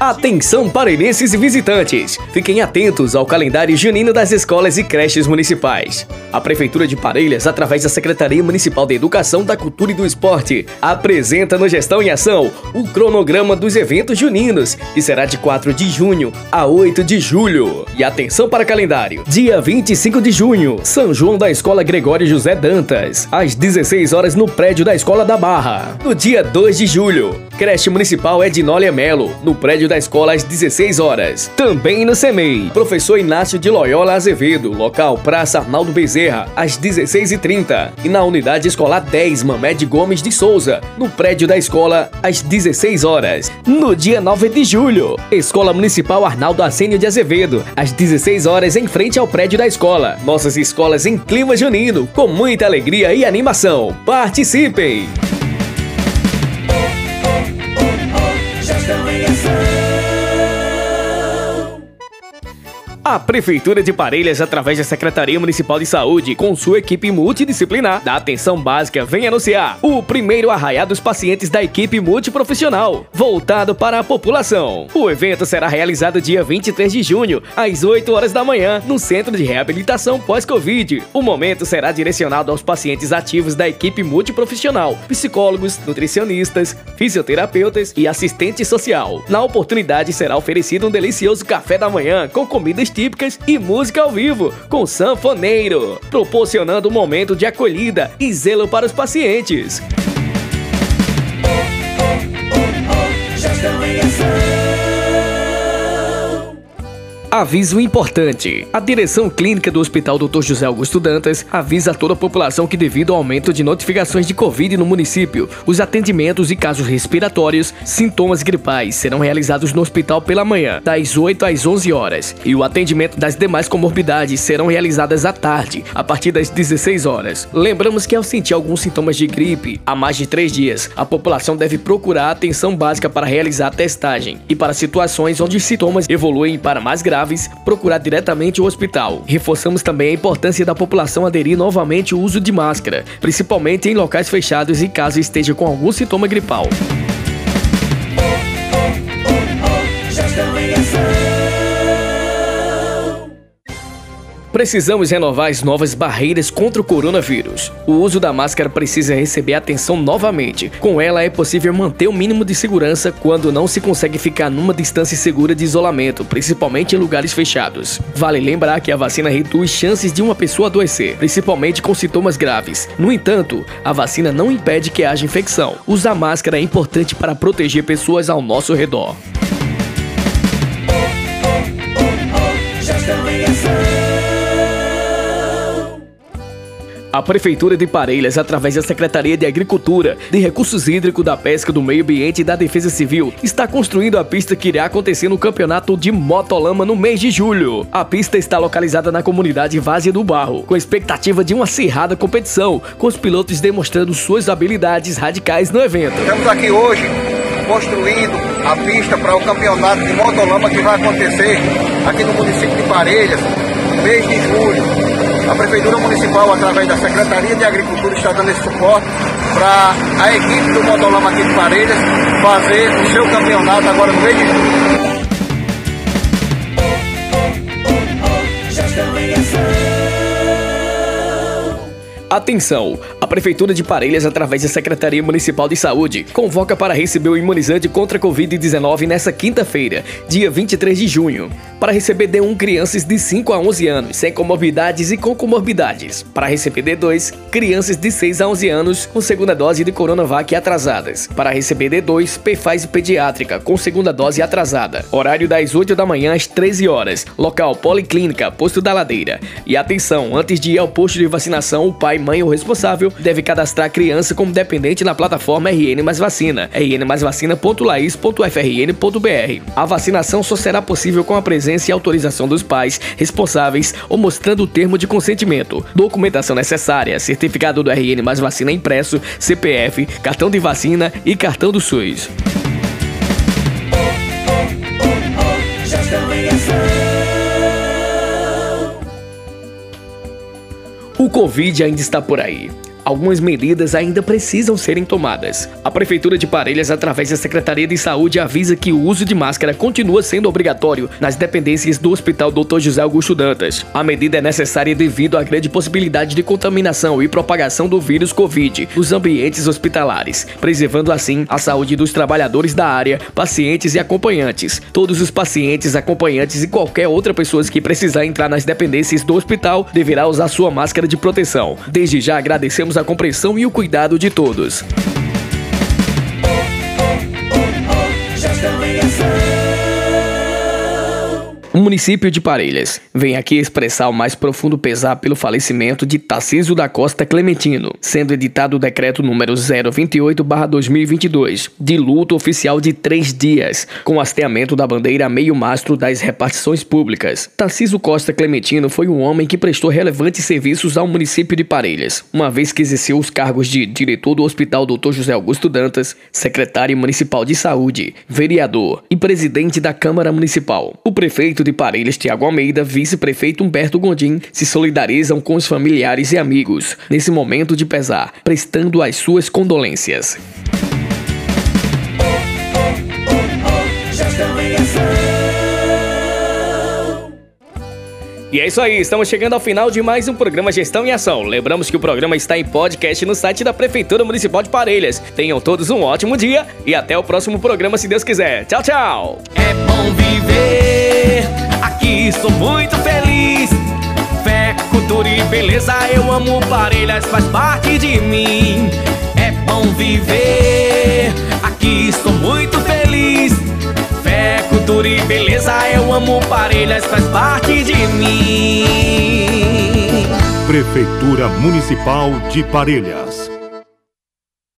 Atenção parelhenses e visitantes! Fiquem atentos ao calendário junino das escolas e creches municipais. A Prefeitura de Parelhas, através da Secretaria Municipal de Educação, da Cultura e do Esporte, apresenta no Gestão em Ação o cronograma dos eventos juninos, que será de 4 de junho a 8 de julho. E atenção para calendário: dia 25 de junho, São João da Escola Gregório José Dantas, às 16 horas no prédio da Escola da Barra. No dia 2 de julho, Creche Municipal Ednólia Melo, no prédio da escola às 16 horas. Também no CEMEI, Professor Inácio de Loyola Azevedo, local Praça Arnaldo Bezerra, às 16h30. E na Unidade Escolar 10 Mamed Gomes de Souza, no prédio da escola, às 16 horas. No dia 9 de julho, Escola Municipal Arnaldo Asênio de Azevedo, às 16 horas em frente ao prédio da escola. Nossas escolas em clima junino, com muita alegria e animação. Participem! yes, sir. A Prefeitura de Parelhas, através da Secretaria Municipal de Saúde, com sua equipe multidisciplinar da atenção básica, vem anunciar o primeiro arraiar dos pacientes da equipe multiprofissional, voltado para a população. O evento será realizado dia 23 de junho, às 8 horas da manhã, no Centro de Reabilitação Pós-Covid. O momento será direcionado aos pacientes ativos da equipe multiprofissional, psicólogos, nutricionistas, fisioterapeutas e assistente social. Na oportunidade será oferecido um delicioso café da manhã com comidas típicas e música ao vivo, com sanfoneiro, proporcionando um momento de acolhida e zelo para os pacientes. Aviso importante. A direção clínica do Hospital Dr. José Augusto Dantas avisa a toda a população que devido ao aumento de notificações de Covid no município, os atendimentos e casos respiratórios, sintomas gripais serão realizados no hospital pela manhã, das 8 às 11 horas, e o atendimento das demais comorbidades serão realizadas à tarde, a partir das 16 horas. Lembramos que ao sentir alguns sintomas de gripe há mais de 3 dias, a população deve procurar atenção básica para realizar a testagem e para situações onde sintomas evoluem para mais graves procurar diretamente o hospital. Reforçamos também a importância da população aderir novamente ao uso de máscara, principalmente em locais fechados e caso esteja com algum sintoma gripal. Precisamos renovar as novas barreiras contra o coronavírus. O uso da máscara precisa receber atenção novamente. Com ela é possível manter o mínimo de segurança quando não se consegue ficar numa distância segura de isolamento, principalmente em lugares fechados. Vale lembrar que a vacina reduz chances de uma pessoa adoecer, principalmente com sintomas graves. No entanto, a vacina não impede que haja infecção. Usar máscara é importante para proteger pessoas ao nosso redor. A Prefeitura de Parelhas, através da Secretaria de Agricultura, de Recursos Hídricos, da Pesca, do Meio Ambiente e da Defesa Civil, está construindo a pista que irá acontecer no campeonato de Motolama no mês de julho. A pista está localizada na comunidade Várzea do Barro, com expectativa de uma acirrada competição, com os pilotos demonstrando suas habilidades radicais no evento. Estamos aqui hoje construindo a pista para o campeonato de Motolama que vai acontecer aqui no município de Parelhas, no mês de julho. A Prefeitura Municipal, através da Secretaria de Agricultura, está dando esse suporte para a equipe do Motolama aqui de Parelhas fazer o seu campeonato agora no mês de julho. Atenção! Prefeitura de Parelhas, através da Secretaria Municipal de Saúde, convoca para receber o imunizante contra a Covid-19 nesta quinta-feira, dia 23 de junho. Para receber D1 crianças de 5 a 11 anos, sem comorbidades e com comorbidades. Para receber D2, crianças de 6 a 11 anos com segunda dose de Coronavac atrasadas. Para receber D2, PFAS pediátrica com segunda dose atrasada. Horário das 8 da manhã às 13 horas. Local Policlínica, Posto da Ladeira. E atenção, antes de ir ao posto de vacinação, o pai, mãe ou responsável deve cadastrar a criança como dependente na plataforma RN Mais Vacina, rnmaisvacina.lais.frn.br. A vacinação só será possível com a presença e autorização dos pais responsáveis ou mostrando o termo de consentimento, documentação necessária, certificado do RN Mais Vacina impresso, CPF, cartão de vacina e cartão do SUS. O Covid ainda está por aí algumas medidas ainda precisam serem tomadas. A Prefeitura de Parelhas, através da Secretaria de Saúde, avisa que o uso de máscara continua sendo obrigatório nas dependências do Hospital Dr. José Augusto Dantas. A medida é necessária devido à grande possibilidade de contaminação e propagação do vírus Covid nos ambientes hospitalares, preservando assim a saúde dos trabalhadores da área, pacientes e acompanhantes. Todos os pacientes, acompanhantes e qualquer outra pessoa que precisar entrar nas dependências do hospital deverá usar sua máscara de proteção. Desde já agradecemos a compreensão e o cuidado de todos. O município de Parelhas vem aqui expressar o mais profundo pesar pelo falecimento de Tarcísio da Costa Clementino, sendo editado o decreto número 028-2022, de luto oficial de três dias, com hasteamento da bandeira a meio mastro das repartições públicas. Tarcísio Costa Clementino foi um homem que prestou relevantes serviços ao município de Parelhas, uma vez que exerceu os cargos de diretor do Hospital Dr. José Augusto Dantas, secretário municipal de saúde, vereador e presidente da Câmara Municipal. O prefeito prefeito de Parelhas, Tiago Almeida, vice-prefeito Humberto Gondim, se solidarizam com os familiares e amigos nesse momento de pesar, prestando as suas condolências. E é isso aí, estamos chegando ao final de mais um programa Gestão em Ação. Lembramos que o programa está em podcast no site da Prefeitura Municipal de Parelhas. Tenham todos um ótimo dia e até o próximo programa, se Deus quiser. Tchau, tchau! É bom viver, aqui sou muito feliz. Fé, cultura e beleza, eu amo Parelhas, faz parte de mim. É bom viver, aqui sou muito feliz cultura e beleza Parelhas, faz parte de mim. Prefeitura Municipal de Parelhas